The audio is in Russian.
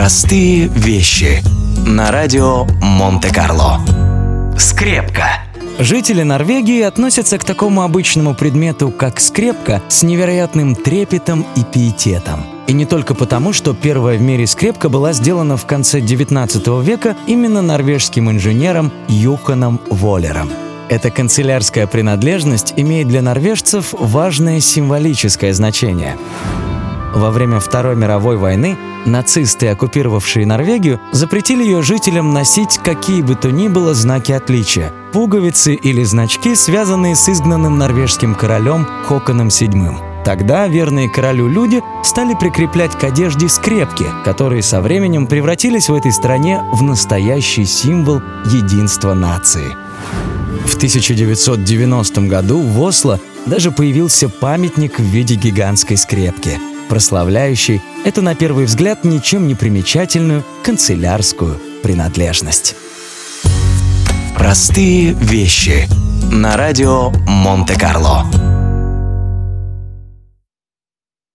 Простые вещи. На радио Монте-Карло. Скрепка. Жители Норвегии относятся к такому обычному предмету, как скрепка, с невероятным трепетом и пиететом. И не только потому, что первая в мире скрепка была сделана в конце 19 века именно норвежским инженером Юханом Воллером. Эта канцелярская принадлежность имеет для норвежцев важное символическое значение. Во время Второй мировой войны нацисты, оккупировавшие Норвегию, запретили ее жителям носить какие бы то ни было знаки отличия – пуговицы или значки, связанные с изгнанным норвежским королем Хоконом VII. Тогда верные королю люди стали прикреплять к одежде скрепки, которые со временем превратились в этой стране в настоящий символ единства нации. В 1990 году в Осло даже появился памятник в виде гигантской скрепки – прославляющий эту, на первый взгляд, ничем не примечательную канцелярскую принадлежность. Простые вещи. На радио Монте-Карло.